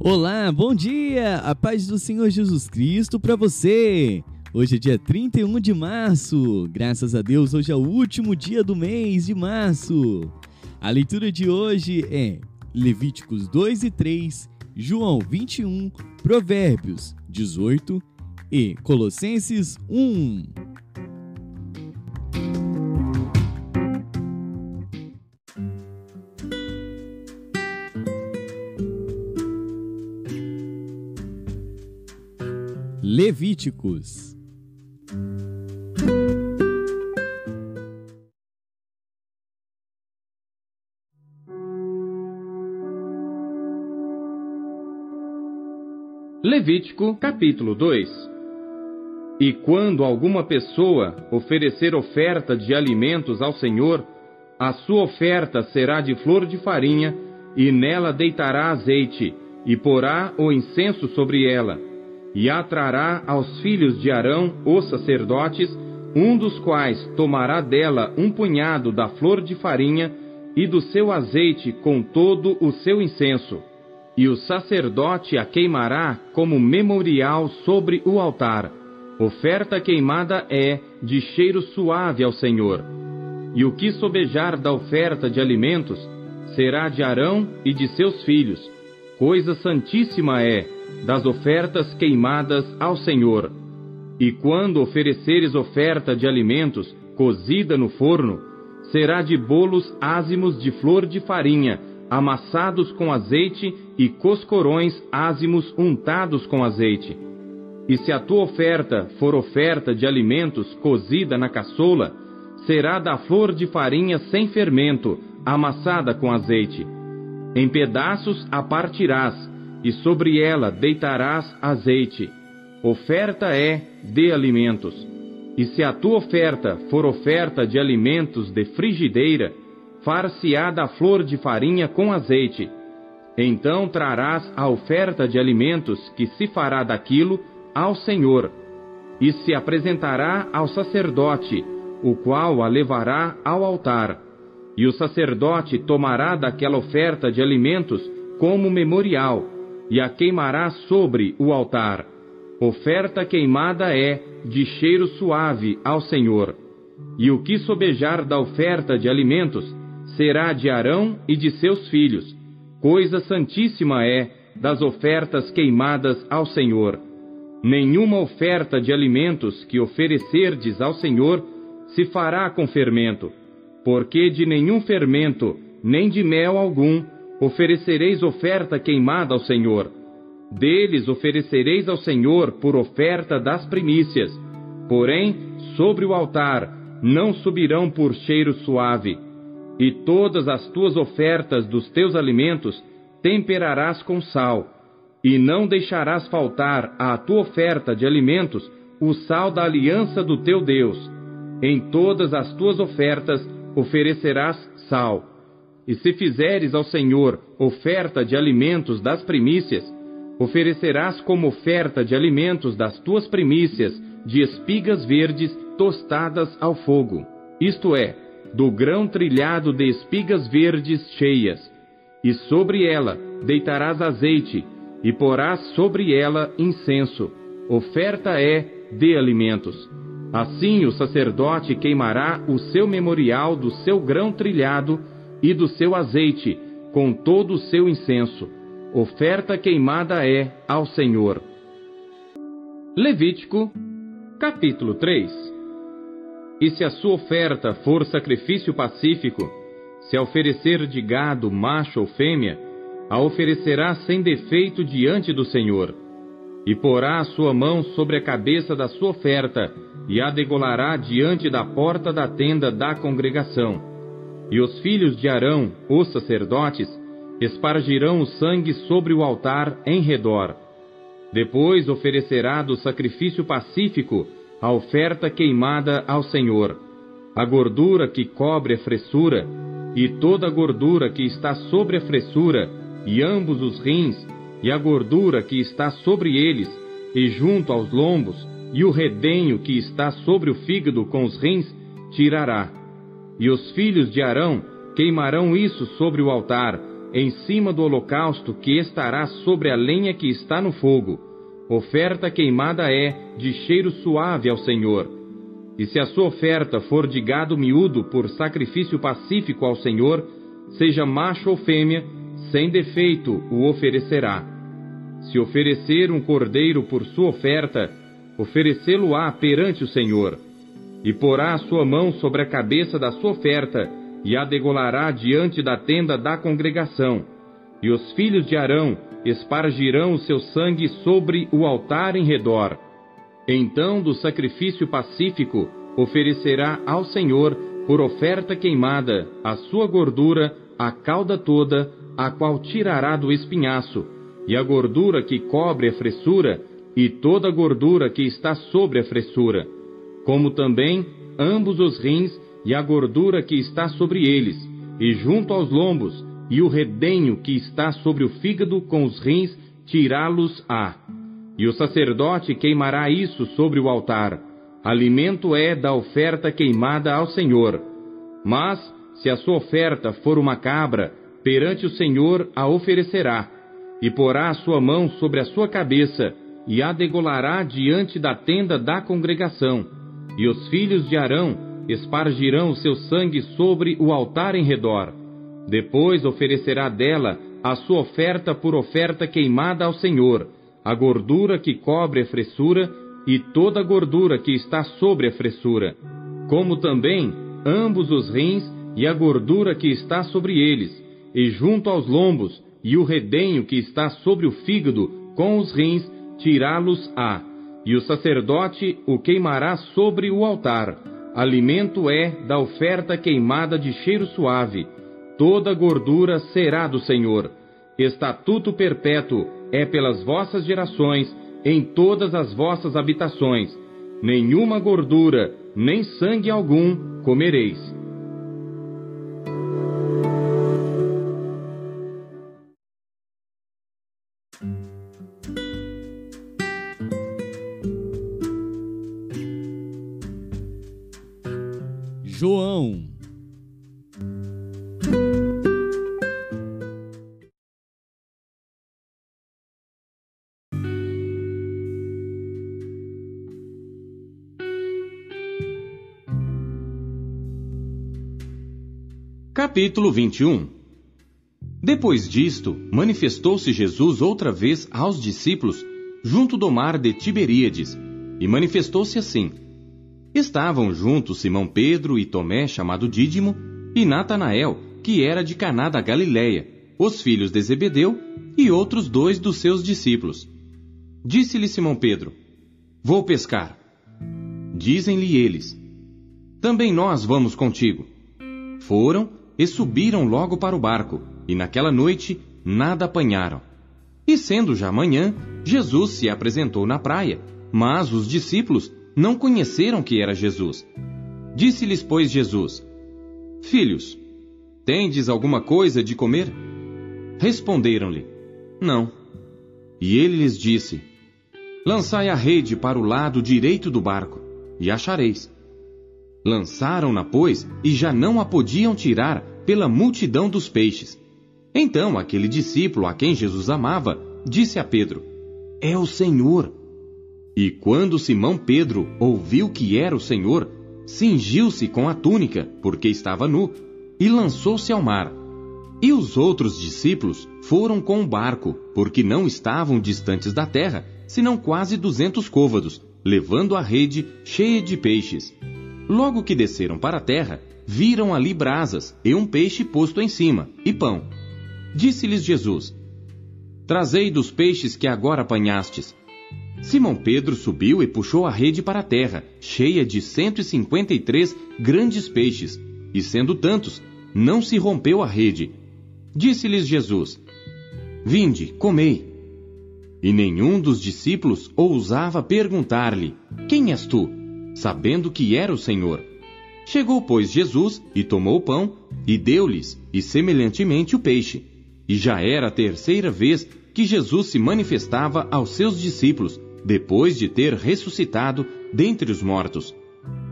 Olá, bom dia! A paz do Senhor Jesus Cristo para você! Hoje é dia 31 de março. Graças a Deus, hoje é o último dia do mês de março. A leitura de hoje é Levíticos 2 e 3, João 21, Provérbios 18 e Colossenses 1. Levíticos. Levítico capítulo 2 E quando alguma pessoa oferecer oferta de alimentos ao Senhor, a sua oferta será de flor de farinha, e nela deitará azeite, e porá o incenso sobre ela e atrará aos filhos de Arão, os sacerdotes, um dos quais tomará dela um punhado da flor de farinha e do seu azeite com todo o seu incenso. E o sacerdote a queimará como memorial sobre o altar. Oferta queimada é de cheiro suave ao Senhor. E o que sobejar da oferta de alimentos será de Arão e de seus filhos. Coisa santíssima é das ofertas queimadas ao Senhor. E quando ofereceres oferta de alimentos cozida no forno, será de bolos ázimos de flor de farinha, amassados com azeite, e coscorões ázimos untados com azeite. E se a tua oferta for oferta de alimentos cozida na caçoula, será da flor de farinha sem fermento, amassada com azeite. Em pedaços a partirás, e sobre ela deitarás azeite. Oferta é de alimentos. E se a tua oferta for oferta de alimentos de frigideira, far-se-á da flor de farinha com azeite. Então trarás a oferta de alimentos que se fará daquilo ao Senhor, e se apresentará ao sacerdote, o qual a levará ao altar. E o sacerdote tomará daquela oferta de alimentos como memorial, e a queimará sobre o altar. Oferta queimada é de cheiro suave ao Senhor. E o que sobejar da oferta de alimentos será de Arão e de seus filhos. Coisa santíssima é das ofertas queimadas ao Senhor. Nenhuma oferta de alimentos que oferecerdes ao Senhor se fará com fermento, porque de nenhum fermento, nem de mel algum, oferecereis oferta queimada ao Senhor. Deles oferecereis ao Senhor por oferta das primícias. Porém, sobre o altar não subirão por cheiro suave. E todas as tuas ofertas dos teus alimentos temperarás com sal. E não deixarás faltar à tua oferta de alimentos o sal da aliança do teu Deus. Em todas as tuas ofertas oferecerás sal e se fizeres ao Senhor oferta de alimentos das primícias, oferecerás como oferta de alimentos das tuas primícias de espigas verdes tostadas ao fogo, isto é, do grão trilhado de espigas verdes cheias, e sobre ela deitarás azeite, e porás sobre ela incenso. Oferta é de alimentos. Assim o sacerdote queimará o seu memorial do seu grão trilhado e do seu azeite, com todo o seu incenso. Oferta queimada é ao Senhor. Levítico, capítulo 3 E se a sua oferta for sacrifício pacífico, se oferecer de gado, macho ou fêmea, a oferecerá sem defeito diante do Senhor. E porá a sua mão sobre a cabeça da sua oferta, e a degolará diante da porta da tenda da congregação e os filhos de Arão, os sacerdotes, espargirão o sangue sobre o altar em redor. Depois oferecerá do sacrifício pacífico a oferta queimada ao Senhor, a gordura que cobre a fressura, e toda a gordura que está sobre a fressura, e ambos os rins, e a gordura que está sobre eles, e junto aos lombos, e o redenho que está sobre o fígado com os rins, tirará e os filhos de Arão queimarão isso sobre o altar, em cima do holocausto que estará sobre a lenha que está no fogo. Oferta queimada é de cheiro suave ao Senhor. E se a sua oferta for de gado miúdo por sacrifício pacífico ao Senhor, seja macho ou fêmea, sem defeito o oferecerá. Se oferecer um cordeiro por sua oferta, oferecê-lo-á perante o Senhor. E porá a sua mão sobre a cabeça da sua oferta, e a degolará diante da tenda da congregação. E os filhos de Arão espargirão o seu sangue sobre o altar em redor. Então, do sacrifício pacífico, oferecerá ao Senhor, por oferta queimada, a sua gordura, a cauda toda, a qual tirará do espinhaço, e a gordura que cobre a fressura, e toda a gordura que está sobre a fressura, como também ambos os rins e a gordura que está sobre eles, e junto aos lombos, e o redenho que está sobre o fígado com os rins, tirá-los-á. E o sacerdote queimará isso sobre o altar. Alimento é da oferta queimada ao Senhor. Mas, se a sua oferta for uma cabra, perante o Senhor a oferecerá, e porá a sua mão sobre a sua cabeça, e a degolará diante da tenda da congregação. E os filhos de Arão espargirão o seu sangue sobre o altar em redor. Depois oferecerá dela a sua oferta por oferta queimada ao Senhor, a gordura que cobre a fressura e toda a gordura que está sobre a fressura, como também ambos os rins e a gordura que está sobre eles, e junto aos lombos e o redenho que está sobre o fígado com os rins, tirá-los-á, e o sacerdote o queimará sobre o altar Alimento é da oferta queimada de cheiro suave. Toda gordura será do Senhor. Estatuto perpétuo é pelas vossas gerações, em todas as vossas habitações. Nenhuma gordura, nem sangue algum comereis. João. Capítulo 21 Depois disto, manifestou-se Jesus outra vez aos discípulos junto do mar de Tiberíades, e manifestou-se assim: Estavam juntos Simão Pedro e Tomé, chamado Dídimo, e Natanael, que era de Caná da Galiléia, os filhos de Zebedeu e outros dois dos seus discípulos. Disse-lhe Simão Pedro: Vou pescar. Dizem-lhe eles: Também nós vamos contigo. Foram e subiram logo para o barco, e naquela noite nada apanharam. E sendo já manhã, Jesus se apresentou na praia, mas os discípulos não conheceram que era Jesus. Disse-lhes, pois, Jesus: Filhos, tendes alguma coisa de comer? Responderam-lhe: Não. E ele lhes disse: Lançai a rede para o lado direito do barco, e achareis. Lançaram-na, pois, e já não a podiam tirar pela multidão dos peixes. Então aquele discípulo a quem Jesus amava disse a Pedro: É o Senhor. E quando Simão Pedro ouviu que era o Senhor, cingiu-se com a túnica, porque estava nu, e lançou-se ao mar. E os outros discípulos foram com o barco, porque não estavam distantes da terra, senão quase duzentos côvados, levando a rede cheia de peixes. Logo que desceram para a terra, viram ali brasas e um peixe posto em cima, e pão. Disse-lhes Jesus: Trazei dos peixes que agora apanhastes. Simão Pedro subiu e puxou a rede para a terra, cheia de cento e cinquenta e três grandes peixes, e sendo tantos, não se rompeu a rede. Disse-lhes Jesus: Vinde, comei. E nenhum dos discípulos ousava perguntar-lhe: Quem és tu? sabendo que era o Senhor. Chegou, pois, Jesus e tomou o pão e deu-lhes, e semelhantemente o peixe. E já era a terceira vez que Jesus se manifestava aos seus discípulos, depois de ter ressuscitado dentre os mortos.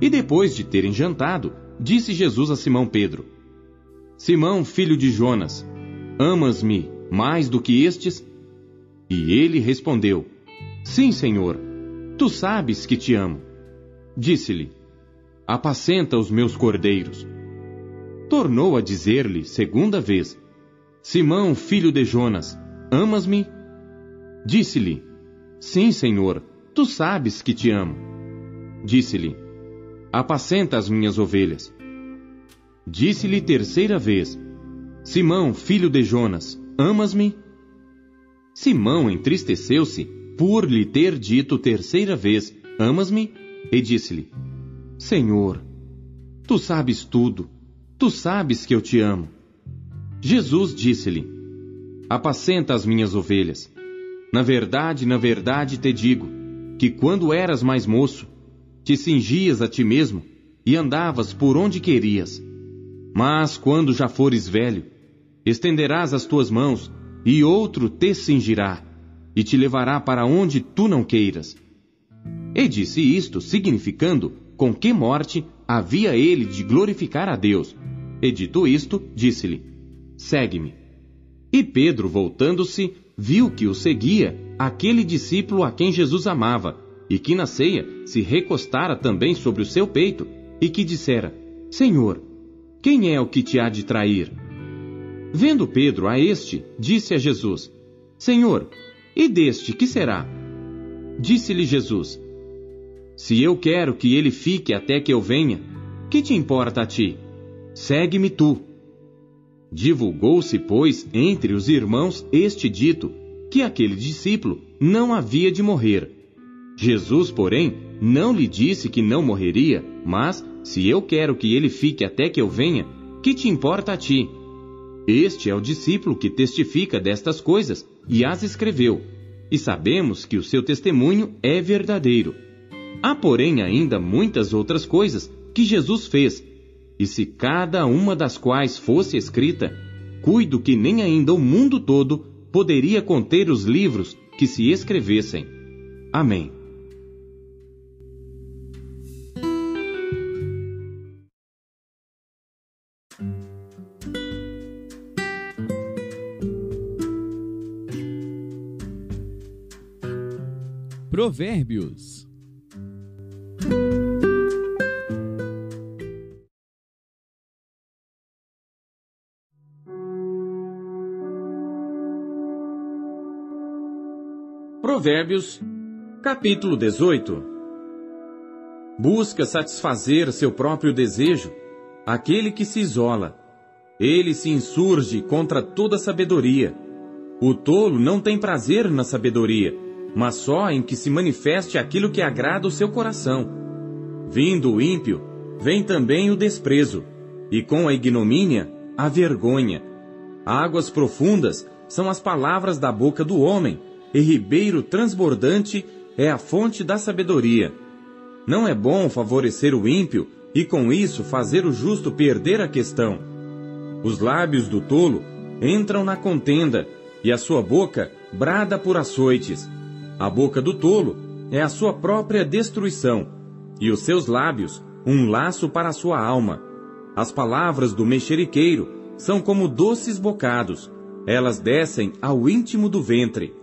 E depois de terem jantado, disse Jesus a Simão Pedro: Simão, filho de Jonas, Amas-me mais do que estes? E ele respondeu: Sim, Senhor, tu sabes que te amo. Disse-lhe: Apacenta os meus cordeiros. Tornou a dizer-lhe segunda vez: Simão, filho de Jonas, amas-me? Disse-lhe: Sim, Senhor, tu sabes que te amo. Disse-lhe: Apacenta as minhas ovelhas. Disse-lhe terceira vez: Simão, filho de Jonas, amas-me? Simão entristeceu-se por lhe ter dito terceira vez: Amas-me? E disse-lhe: Senhor, tu sabes tudo, tu sabes que eu te amo. Jesus disse-lhe: Apacenta as minhas ovelhas. Na verdade, na verdade te digo, que quando eras mais moço, te cingias a ti mesmo e andavas por onde querias. Mas quando já fores velho, estenderás as tuas mãos e outro te cingirá e te levará para onde tu não queiras. E disse isto, significando com que morte havia ele de glorificar a Deus. E dito isto, disse-lhe: Segue-me. E Pedro, voltando-se, viu que o seguia aquele discípulo a quem Jesus amava, e que na ceia se recostara também sobre o seu peito, e que dissera: Senhor, quem é o que te há de trair? Vendo Pedro a este, disse a Jesus: Senhor, e deste que será? Disse-lhe Jesus: Se eu quero que ele fique até que eu venha, que te importa a ti? Segue-me tu. Divulgou-se, pois, entre os irmãos este dito, que aquele discípulo não havia de morrer. Jesus, porém, não lhe disse que não morreria, mas, se eu quero que ele fique até que eu venha, que te importa a ti? Este é o discípulo que testifica destas coisas e as escreveu, e sabemos que o seu testemunho é verdadeiro. Há, porém, ainda muitas outras coisas que Jesus fez, e se cada uma das quais fosse escrita, cuido que nem ainda o mundo todo poderia conter os livros que se escrevessem. Amém. Provérbios. Provérbios, capítulo 18. Busca satisfazer seu próprio desejo, aquele que se isola. Ele se insurge contra toda sabedoria. O tolo não tem prazer na sabedoria mas só em que se manifeste aquilo que agrada o seu coração. Vindo o ímpio, vem também o desprezo, e com a ignomínia, a vergonha. Águas profundas são as palavras da boca do homem, e ribeiro transbordante é a fonte da sabedoria. Não é bom favorecer o ímpio e com isso fazer o justo perder a questão. Os lábios do tolo entram na contenda, e a sua boca brada por açoites. A boca do tolo é a sua própria destruição, e os seus lábios um laço para a sua alma. As palavras do mexeriqueiro são como doces bocados, elas descem ao íntimo do ventre.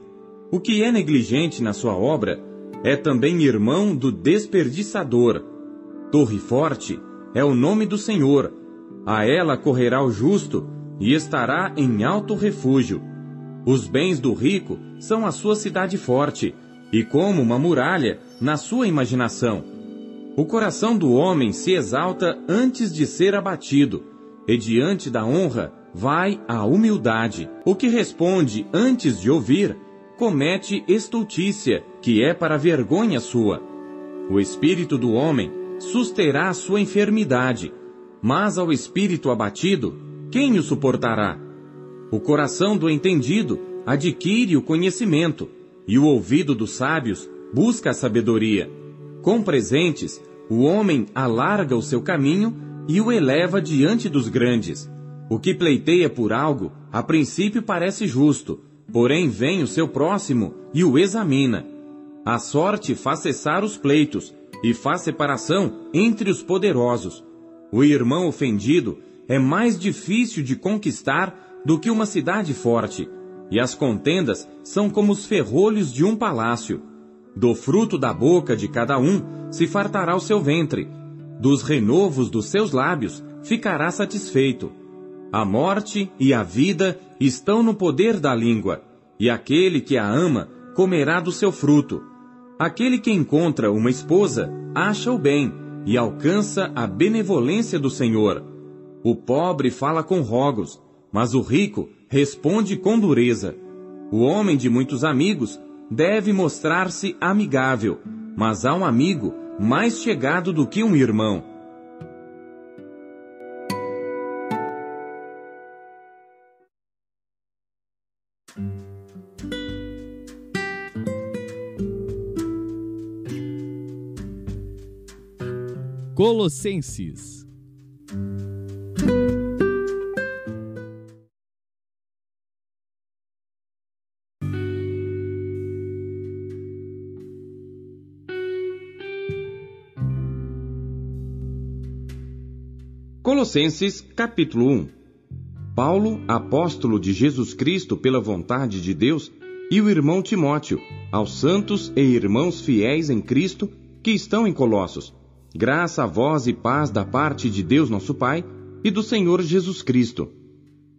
O que é negligente na sua obra é também irmão do desperdiçador. Torre forte é o nome do Senhor, a ela correrá o justo e estará em alto refúgio. Os bens do rico são a sua cidade forte, e como uma muralha na sua imaginação. O coração do homem se exalta antes de ser abatido, e diante da honra vai a humildade. O que responde antes de ouvir, comete estultícia, que é para vergonha sua. O espírito do homem susterá a sua enfermidade, mas ao espírito abatido, quem o suportará? O coração do entendido adquire o conhecimento, e o ouvido dos sábios busca a sabedoria. Com presentes, o homem alarga o seu caminho e o eleva diante dos grandes. O que pleiteia por algo, a princípio parece justo, porém vem o seu próximo e o examina. A sorte faz cessar os pleitos e faz separação entre os poderosos. O irmão ofendido é mais difícil de conquistar do que uma cidade forte, e as contendas são como os ferrolhos de um palácio. Do fruto da boca de cada um se fartará o seu ventre, dos renovos dos seus lábios ficará satisfeito. A morte e a vida estão no poder da língua, e aquele que a ama comerá do seu fruto. Aquele que encontra uma esposa acha o bem e alcança a benevolência do Senhor. O pobre fala com rogos, mas o rico responde com dureza. O homem de muitos amigos deve mostrar-se amigável, mas há um amigo mais chegado do que um irmão. Colossenses. Colossenses capítulo 1 Paulo, apóstolo de Jesus Cristo pela vontade de Deus, e o irmão Timóteo, aos santos e irmãos fiéis em Cristo que estão em Colossos Graça a vós e paz da parte de Deus nosso Pai e do Senhor Jesus Cristo.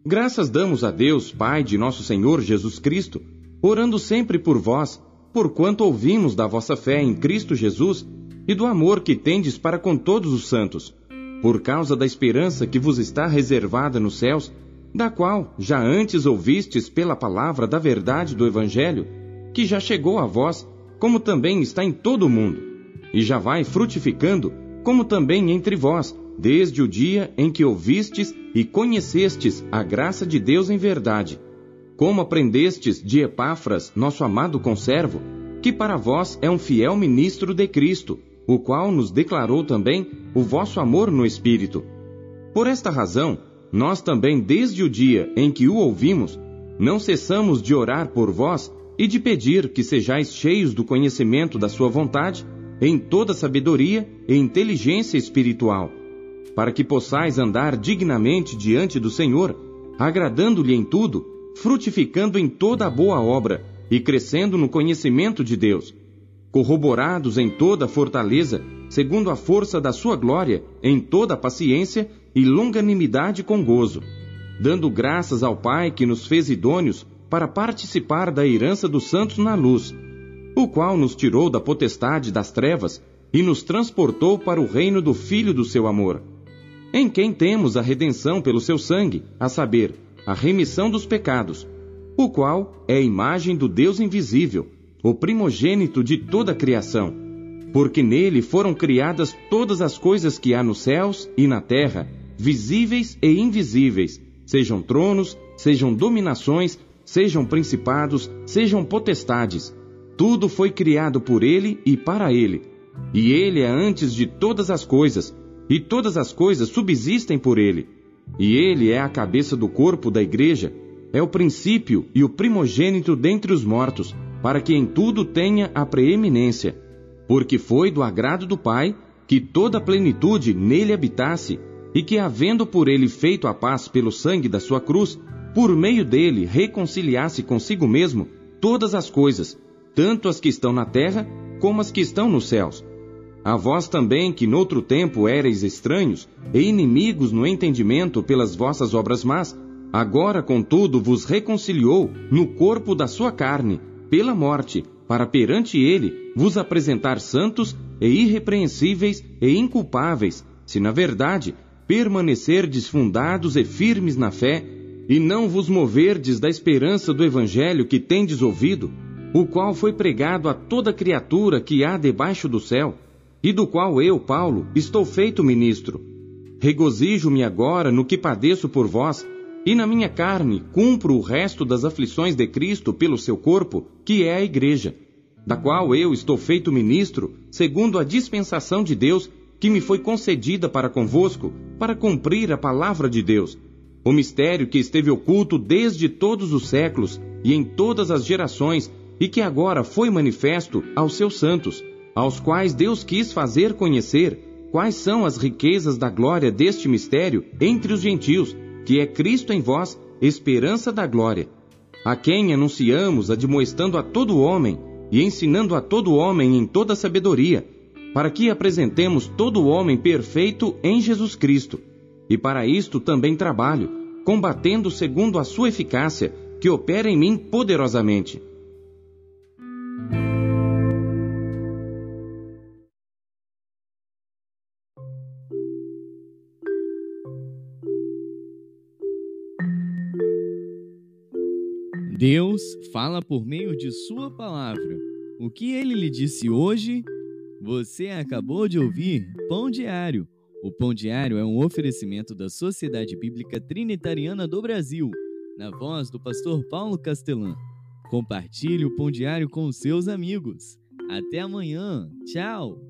Graças damos a Deus, Pai de nosso Senhor Jesus Cristo, orando sempre por vós, porquanto ouvimos da vossa fé em Cristo Jesus e do amor que tendes para com todos os santos, por causa da esperança que vos está reservada nos céus, da qual já antes ouvistes pela palavra da verdade do Evangelho, que já chegou a vós, como também está em todo o mundo e já vai frutificando, como também entre vós, desde o dia em que ouvistes e conhecestes a graça de Deus em verdade. Como aprendestes de Epáfras, nosso amado conservo, que para vós é um fiel ministro de Cristo, o qual nos declarou também o vosso amor no Espírito. Por esta razão, nós também, desde o dia em que o ouvimos, não cessamos de orar por vós e de pedir que sejais cheios do conhecimento da Sua vontade em toda sabedoria e inteligência espiritual, para que possais andar dignamente diante do Senhor, agradando-lhe em tudo, frutificando em toda a boa obra e crescendo no conhecimento de Deus, corroborados em toda a fortaleza, segundo a força da sua glória, em toda a paciência e longanimidade com gozo, dando graças ao Pai que nos fez idôneos para participar da herança dos santos na luz o qual nos tirou da potestade das trevas e nos transportou para o reino do Filho do seu amor, em quem temos a redenção pelo seu sangue, a saber, a remissão dos pecados, o qual é a imagem do Deus invisível, o primogênito de toda a criação, porque nele foram criadas todas as coisas que há nos céus e na terra, visíveis e invisíveis, sejam tronos, sejam dominações, sejam principados, sejam potestades tudo foi criado por ele e para ele. E ele é antes de todas as coisas, e todas as coisas subsistem por ele. E ele é a cabeça do corpo da igreja, é o princípio e o primogênito dentre os mortos, para que em tudo tenha a preeminência. Porque foi do agrado do Pai que toda a plenitude nele habitasse, e que, havendo por ele feito a paz pelo sangue da sua cruz, por meio dele reconciliasse consigo mesmo todas as coisas, tanto as que estão na terra como as que estão nos céus. A vós também, que noutro tempo éreis estranhos e inimigos no entendimento pelas vossas obras más, agora, contudo, vos reconciliou no corpo da sua carne, pela morte, para perante ele vos apresentar santos e irrepreensíveis e inculpáveis, se na verdade permanecerdes fundados e firmes na fé, e não vos moverdes da esperança do evangelho que tendes ouvido, o qual foi pregado a toda criatura que há debaixo do céu, e do qual eu, Paulo, estou feito ministro. Regozijo-me agora no que padeço por vós, e na minha carne cumpro o resto das aflições de Cristo pelo seu corpo, que é a Igreja, da qual eu estou feito ministro, segundo a dispensação de Deus que me foi concedida para convosco, para cumprir a palavra de Deus. O mistério que esteve oculto desde todos os séculos e em todas as gerações, e que agora foi manifesto aos seus santos, aos quais Deus quis fazer conhecer quais são as riquezas da glória deste mistério entre os gentios, que é Cristo em vós, esperança da glória, a quem anunciamos admoestando a todo homem e ensinando a todo homem em toda sabedoria, para que apresentemos todo homem perfeito em Jesus Cristo. E para isto também trabalho, combatendo segundo a sua eficácia, que opera em mim poderosamente. Deus fala por meio de Sua palavra. O que ele lhe disse hoje? Você acabou de ouvir Pão Diário. O Pão Diário é um oferecimento da Sociedade Bíblica Trinitariana do Brasil, na voz do pastor Paulo Castelã. Compartilhe o Pão Diário com seus amigos. Até amanhã. Tchau.